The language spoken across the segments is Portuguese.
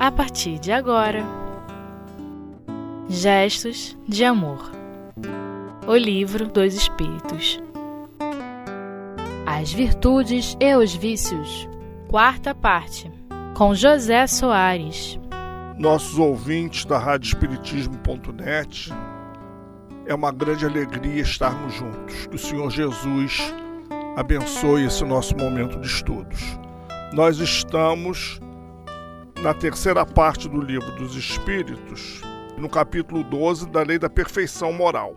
a partir de agora. Gestos de Amor O Livro dos Espíritos As Virtudes e os Vícios Quarta parte Com José Soares Nossos ouvintes da Rádio Espiritismo.net é uma grande alegria estarmos juntos. Que o Senhor Jesus abençoe esse nosso momento de estudos. Nós estamos na terceira parte do livro dos Espíritos, no capítulo 12 da Lei da Perfeição Moral.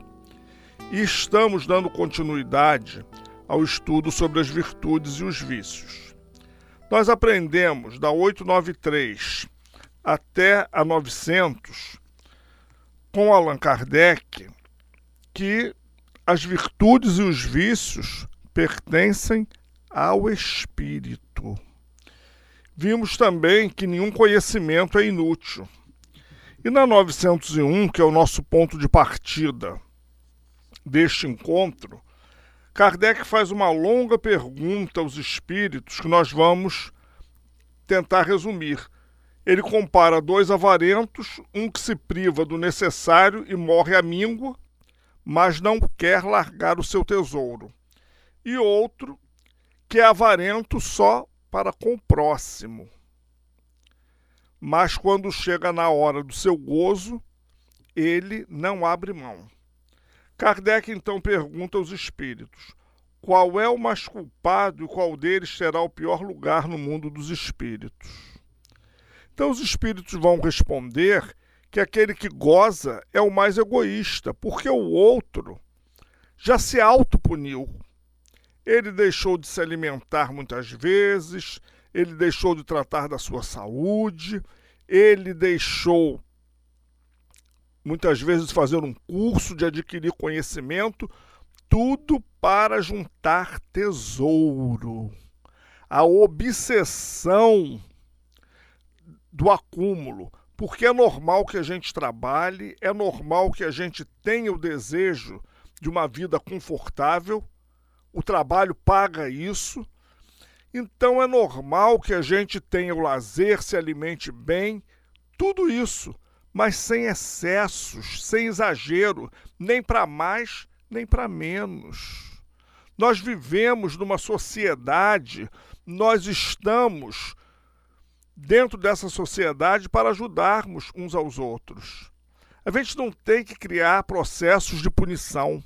E estamos dando continuidade ao estudo sobre as virtudes e os vícios. Nós aprendemos da 893 até a 900 com Allan Kardec que as virtudes e os vícios pertencem ao espírito. Vimos também que nenhum conhecimento é inútil. E na 901, que é o nosso ponto de partida deste encontro, Kardec faz uma longa pergunta aos espíritos que nós vamos tentar resumir. Ele compara dois avarentos, um que se priva do necessário e morre à míngua, mas não quer largar o seu tesouro, e outro que é avarento só para com o próximo. Mas quando chega na hora do seu gozo, ele não abre mão. Kardec então pergunta aos espíritos: qual é o mais culpado e qual deles terá o pior lugar no mundo dos espíritos? Então os espíritos vão responder que aquele que goza é o mais egoísta, porque o outro já se autopuniu. Ele deixou de se alimentar muitas vezes, ele deixou de tratar da sua saúde, ele deixou muitas vezes fazer um curso, de adquirir conhecimento, tudo para juntar tesouro. A obsessão do acúmulo, porque é normal que a gente trabalhe, é normal que a gente tenha o desejo de uma vida confortável, o trabalho paga isso. Então é normal que a gente tenha o lazer, se alimente bem, tudo isso, mas sem excessos, sem exagero, nem para mais, nem para menos. Nós vivemos numa sociedade, nós estamos dentro dessa sociedade para ajudarmos uns aos outros. A gente não tem que criar processos de punição.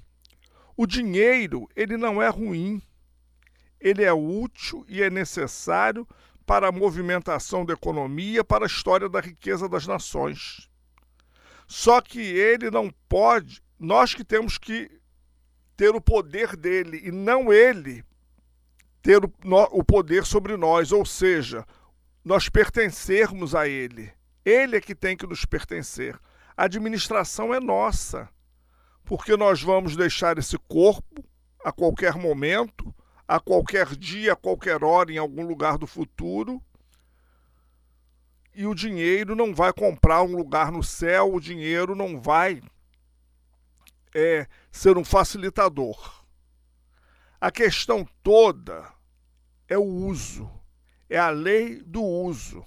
O dinheiro, ele não é ruim. Ele é útil e é necessário para a movimentação da economia, para a história da riqueza das nações. Só que ele não pode, nós que temos que ter o poder dele e não ele ter o, o poder sobre nós, ou seja, nós pertencermos a ele. Ele é que tem que nos pertencer. A administração é nossa porque nós vamos deixar esse corpo a qualquer momento, a qualquer dia, a qualquer hora, em algum lugar do futuro. E o dinheiro não vai comprar um lugar no céu, o dinheiro não vai é, ser um facilitador. A questão toda é o uso, é a lei do uso.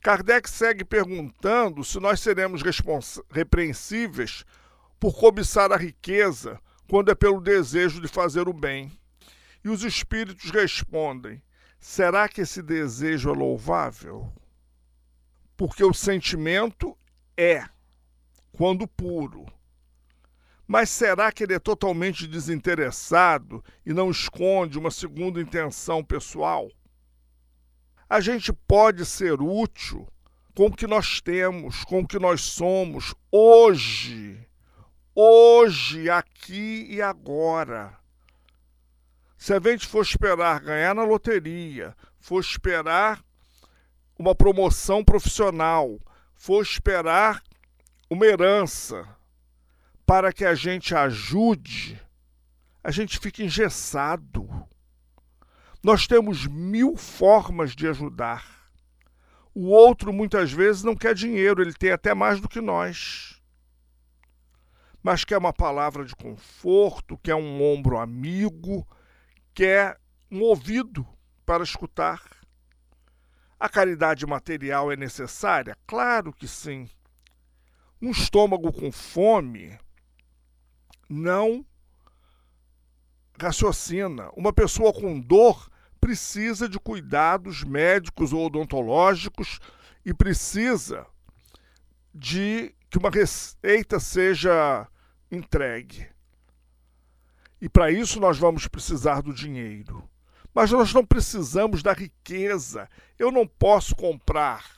Kardec segue perguntando se nós seremos repreensíveis por cobiçar a riqueza, quando é pelo desejo de fazer o bem. E os espíritos respondem: será que esse desejo é louvável? Porque o sentimento é, quando puro. Mas será que ele é totalmente desinteressado e não esconde uma segunda intenção pessoal? A gente pode ser útil com o que nós temos, com o que nós somos hoje hoje, aqui e agora. Se a gente for esperar ganhar na loteria, for esperar uma promoção profissional, for esperar uma herança para que a gente ajude, a gente fica engessado. Nós temos mil formas de ajudar. O outro muitas vezes não quer dinheiro, ele tem até mais do que nós mas quer uma palavra de conforto, quer um ombro amigo, quer um ouvido para escutar. A caridade material é necessária? Claro que sim. Um estômago com fome não raciocina. Uma pessoa com dor precisa de cuidados médicos ou odontológicos e precisa de que uma receita seja entregue. E para isso nós vamos precisar do dinheiro. Mas nós não precisamos da riqueza. Eu não posso comprar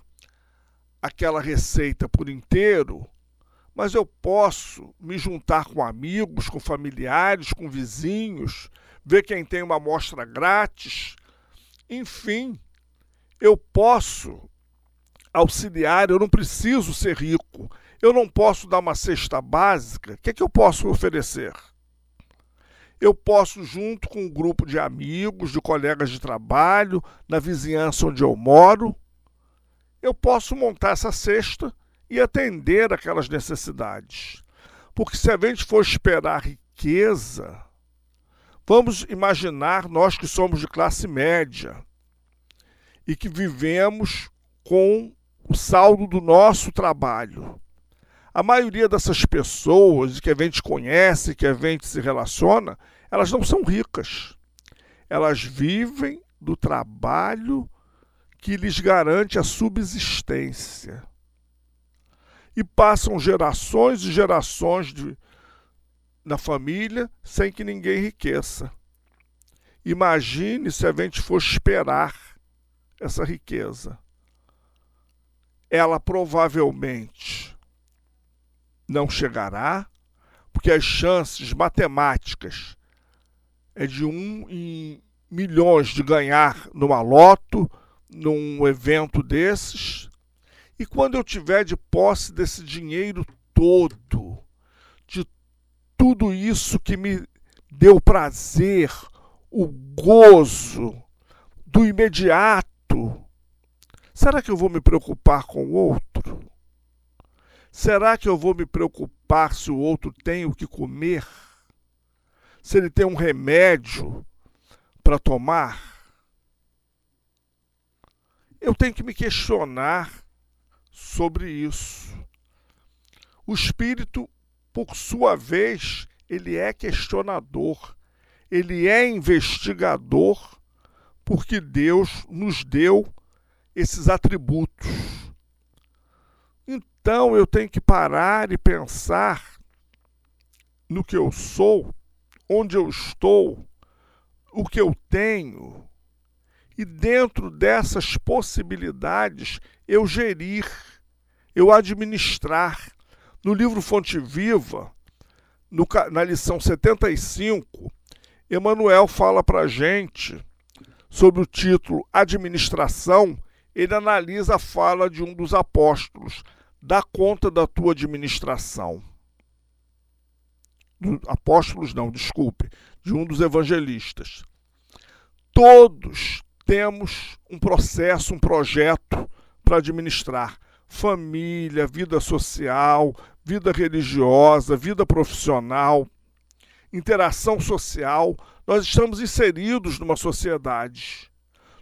aquela receita por inteiro, mas eu posso me juntar com amigos, com familiares, com vizinhos, ver quem tem uma amostra grátis. Enfim, eu posso auxiliar, eu não preciso ser rico. Eu não posso dar uma cesta básica. O que, é que eu posso oferecer? eu posso, junto com um grupo de amigos, de colegas de trabalho, na vizinhança onde eu moro, eu posso montar essa cesta e atender aquelas necessidades. Porque se a gente for esperar riqueza, vamos imaginar nós que somos de classe média e que vivemos com o saldo do nosso trabalho. A maioria dessas pessoas que a gente conhece, que a gente se relaciona, elas não são ricas. Elas vivem do trabalho que lhes garante a subsistência. E passam gerações e gerações de, na família sem que ninguém enriqueça. Imagine se a gente for esperar essa riqueza. Ela provavelmente não chegará, porque as chances matemáticas é de um em milhões de ganhar numa loto, num evento desses. E quando eu tiver de posse desse dinheiro todo, de tudo isso que me deu prazer, o gozo do imediato, será que eu vou me preocupar com o outro? Será que eu vou me preocupar se o outro tem o que comer? se ele tem um remédio para tomar, eu tenho que me questionar sobre isso. O espírito, por sua vez, ele é questionador, ele é investigador, porque Deus nos deu esses atributos. Então eu tenho que parar e pensar no que eu sou onde eu estou, o que eu tenho, e dentro dessas possibilidades eu gerir, eu administrar. No livro Fonte Viva, no, na lição 75, Emmanuel fala para a gente sobre o título Administração. Ele analisa a fala de um dos apóstolos: dá conta da tua administração apóstolos não, desculpe, de um dos evangelistas. Todos temos um processo, um projeto para administrar família, vida social, vida religiosa, vida profissional, interação social. Nós estamos inseridos numa sociedade.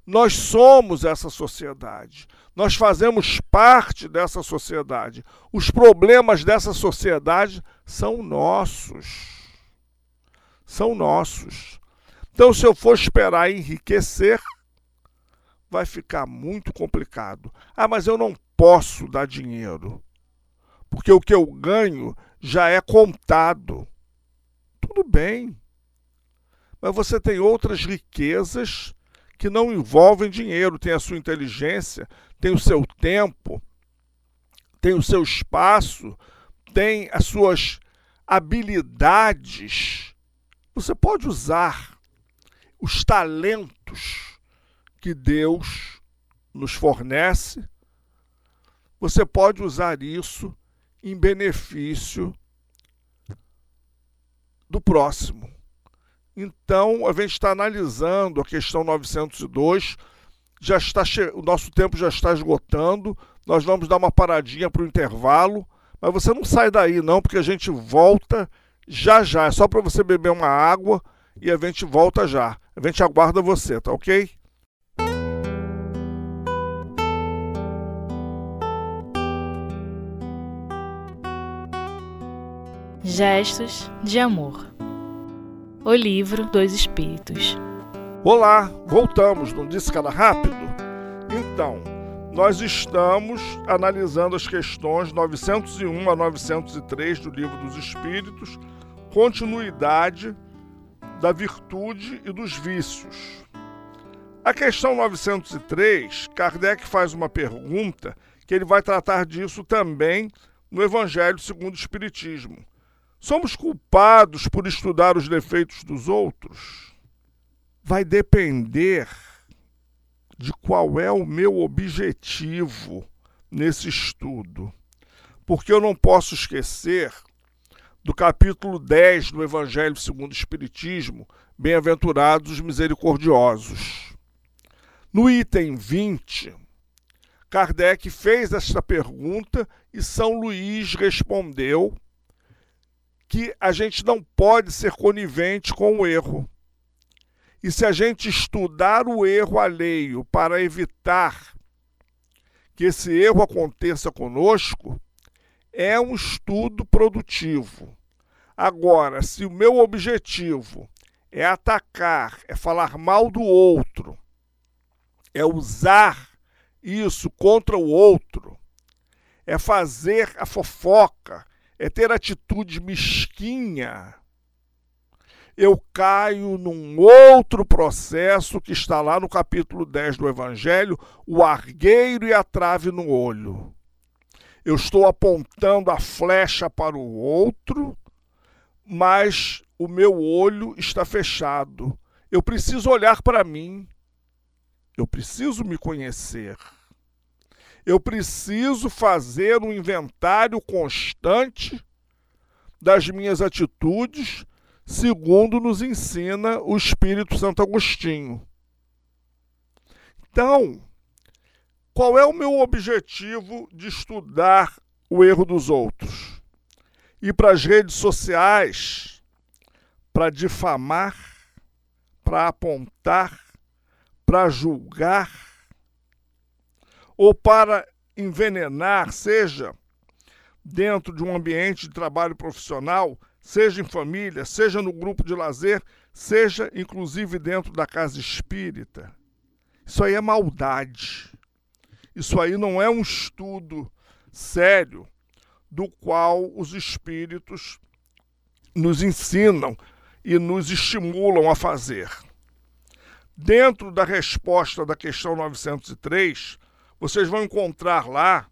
Nós somos essa sociedade. Nós fazemos parte dessa sociedade. Os problemas dessa sociedade são nossos. São nossos. Então, se eu for esperar enriquecer, vai ficar muito complicado. Ah, mas eu não posso dar dinheiro, porque o que eu ganho já é contado. Tudo bem. Mas você tem outras riquezas que não envolvem dinheiro, tem a sua inteligência, tem o seu tempo, tem o seu espaço, tem as suas habilidades. Você pode usar os talentos que Deus nos fornece, você pode usar isso em benefício do próximo. Então, a gente está analisando a questão 902, já está o nosso tempo já está esgotando. Nós vamos dar uma paradinha para o intervalo, mas você não sai daí não, porque a gente volta já já. É só para você beber uma água e a gente volta já. A gente aguarda você, tá OK? Gestos de Amor. O livro dos Espíritos. Olá, voltamos, que era rápido? Então, nós estamos analisando as questões 901 a 903 do Livro dos Espíritos, continuidade da virtude e dos vícios. A questão 903, Kardec faz uma pergunta que ele vai tratar disso também no Evangelho segundo o Espiritismo. Somos culpados por estudar os defeitos dos outros? Vai depender de qual é o meu objetivo nesse estudo. Porque eu não posso esquecer do capítulo 10 do Evangelho segundo o Espiritismo, Bem-aventurados os misericordiosos. No item 20, Kardec fez esta pergunta e São Luís respondeu que a gente não pode ser conivente com o erro. E se a gente estudar o erro alheio para evitar que esse erro aconteça conosco, é um estudo produtivo. Agora, se o meu objetivo é atacar, é falar mal do outro, é usar isso contra o outro, é fazer a fofoca, é ter atitude mesquinha, eu caio num outro processo que está lá no capítulo 10 do Evangelho, o argueiro e a trave no olho. Eu estou apontando a flecha para o outro, mas o meu olho está fechado. Eu preciso olhar para mim. Eu preciso me conhecer eu preciso fazer um inventário constante das minhas atitudes, segundo nos ensina o Espírito Santo Agostinho. Então, qual é o meu objetivo de estudar o erro dos outros? Ir para as redes sociais para difamar, para apontar, para julgar ou para envenenar, seja dentro de um ambiente de trabalho profissional, seja em família, seja no grupo de lazer, seja inclusive dentro da casa espírita. Isso aí é maldade. Isso aí não é um estudo sério do qual os espíritos nos ensinam e nos estimulam a fazer. Dentro da resposta da questão 903, vocês vão encontrar lá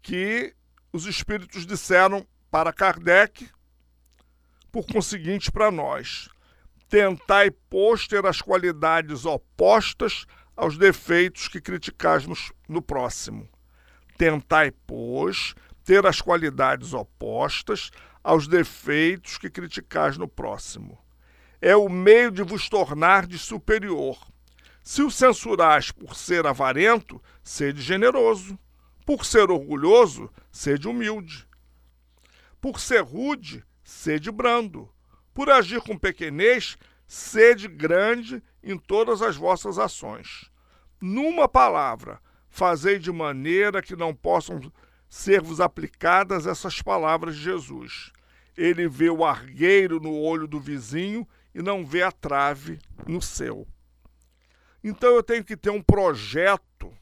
que os espíritos disseram para Kardec, por conseguinte, para nós: tentai, pois, ter as qualidades opostas aos defeitos que criticais no, no próximo. Tentai, pois, ter as qualidades opostas aos defeitos que criticais no próximo. É o meio de vos tornar de superior se o censurais por ser avarento, sede generoso. Por ser orgulhoso, sede humilde. Por ser rude, sede brando. Por agir com pequenez, sede grande em todas as vossas ações. Numa palavra, fazei de maneira que não possam ser-vos aplicadas essas palavras de Jesus. Ele vê o argueiro no olho do vizinho e não vê a trave no seu. Então eu tenho que ter um projeto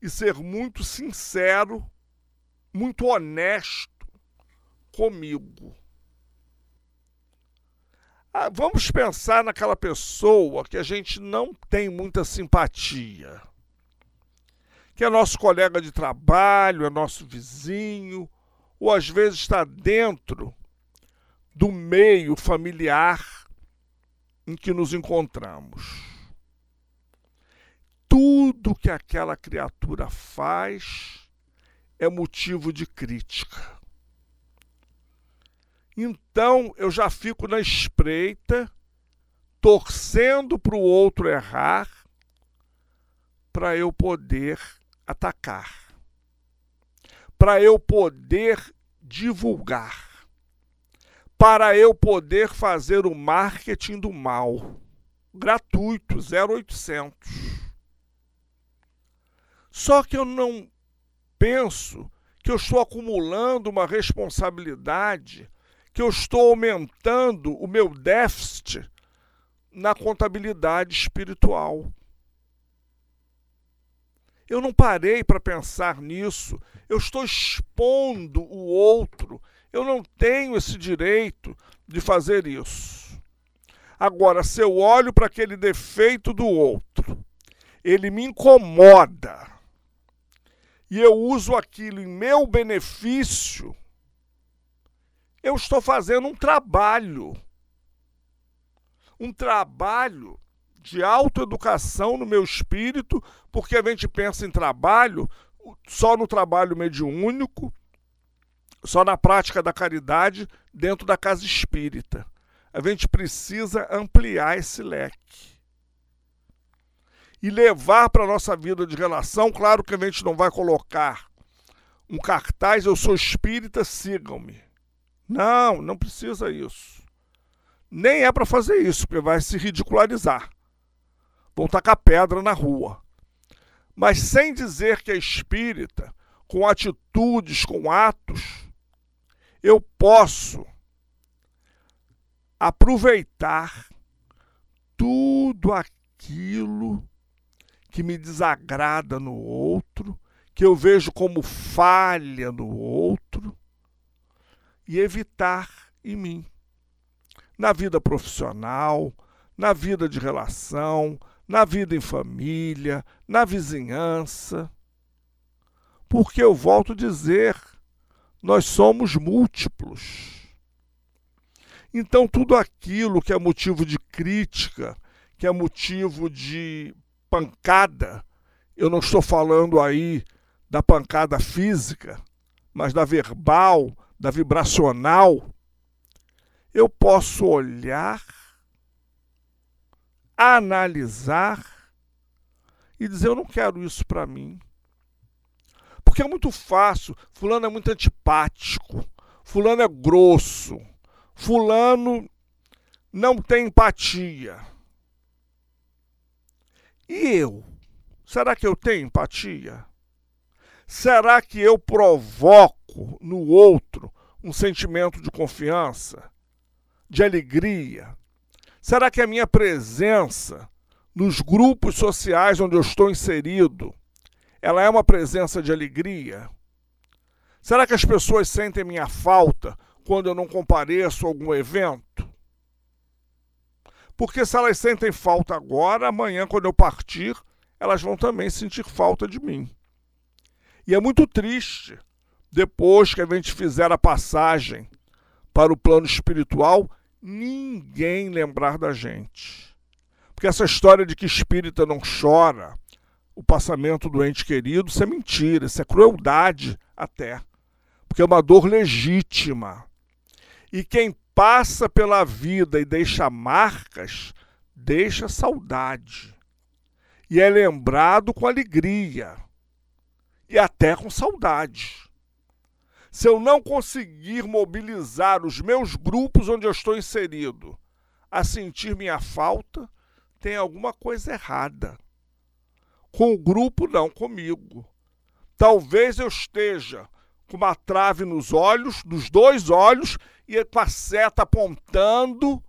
e ser muito sincero, muito honesto comigo. Ah, vamos pensar naquela pessoa que a gente não tem muita simpatia, que é nosso colega de trabalho, é nosso vizinho, ou às vezes está dentro do meio familiar em que nos encontramos tudo que aquela criatura faz é motivo de crítica. Então eu já fico na espreita, torcendo para o outro errar, para eu poder atacar, para eu poder divulgar, para eu poder fazer o marketing do mal, gratuito, 0800. Só que eu não penso que eu estou acumulando uma responsabilidade que eu estou aumentando o meu déficit na contabilidade espiritual. Eu não parei para pensar nisso. Eu estou expondo o outro. Eu não tenho esse direito de fazer isso. Agora, se eu olho para aquele defeito do outro, ele me incomoda e eu uso aquilo em meu benefício, eu estou fazendo um trabalho. Um trabalho de autoeducação no meu espírito, porque a gente pensa em trabalho só no trabalho mediúnico, só na prática da caridade dentro da casa espírita. A gente precisa ampliar esse leque. E levar para a nossa vida de relação, claro que a gente não vai colocar um cartaz, eu sou espírita, sigam-me. Não, não precisa isso. Nem é para fazer isso, porque vai se ridicularizar vão tacar pedra na rua. Mas sem dizer que é espírita, com atitudes, com atos, eu posso aproveitar tudo aquilo que me desagrada no outro, que eu vejo como falha no outro, e evitar em mim. Na vida profissional, na vida de relação, na vida em família, na vizinhança. Porque eu volto a dizer, nós somos múltiplos. Então, tudo aquilo que é motivo de crítica, que é motivo de pancada, eu não estou falando aí da pancada física, mas da verbal, da vibracional, eu posso olhar analisar e dizer: eu não quero isso para mim. Porque é muito fácil. Fulano é muito antipático. Fulano é grosso. Fulano não tem empatia. E eu? Será que eu tenho empatia? Será que eu provoco no outro um sentimento de confiança, de alegria, Será que a minha presença nos grupos sociais onde eu estou inserido, ela é uma presença de alegria? Será que as pessoas sentem minha falta quando eu não compareço a algum evento? Porque se elas sentem falta agora, amanhã, quando eu partir, elas vão também sentir falta de mim. E é muito triste, depois que a gente fizer a passagem para o plano espiritual, ninguém lembrar da gente. Porque essa história de que espírita não chora o passamento do ente querido, isso é mentira, isso é crueldade até. Porque é uma dor legítima. E quem passa pela vida e deixa marcas, deixa saudade. E é lembrado com alegria. E até com saudade se eu não conseguir mobilizar os meus grupos onde eu estou inserido a sentir minha falta, tem alguma coisa errada. Com o grupo, não comigo. Talvez eu esteja com uma trave nos olhos, nos dois olhos, e com a seta apontando,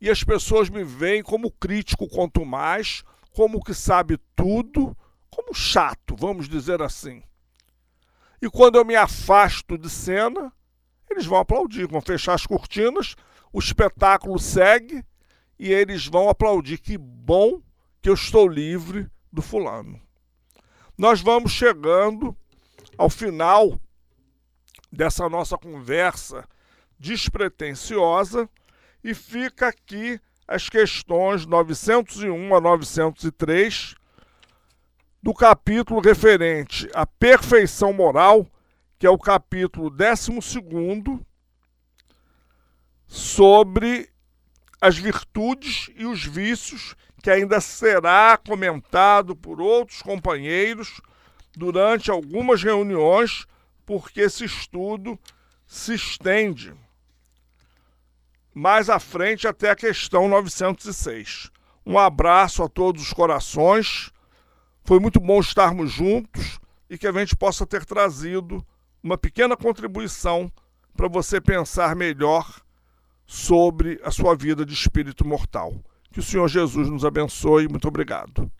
e as pessoas me veem como crítico quanto mais, como que sabe tudo, como chato, vamos dizer assim. E quando eu me afasto de cena, eles vão aplaudir, vão fechar as cortinas, o espetáculo segue e eles vão aplaudir. Que bom que eu estou livre do fulano. Nós vamos chegando ao final dessa nossa conversa despretensiosa e fica aqui as questões 901 a 903 do capítulo referente à perfeição moral, que é o capítulo 12, sobre as virtudes e os vícios, que ainda será comentado por outros companheiros durante algumas reuniões, porque esse estudo se estende mais à frente até a questão 906. Um abraço a todos os corações foi muito bom estarmos juntos e que a gente possa ter trazido uma pequena contribuição para você pensar melhor sobre a sua vida de espírito mortal. Que o Senhor Jesus nos abençoe. Muito obrigado.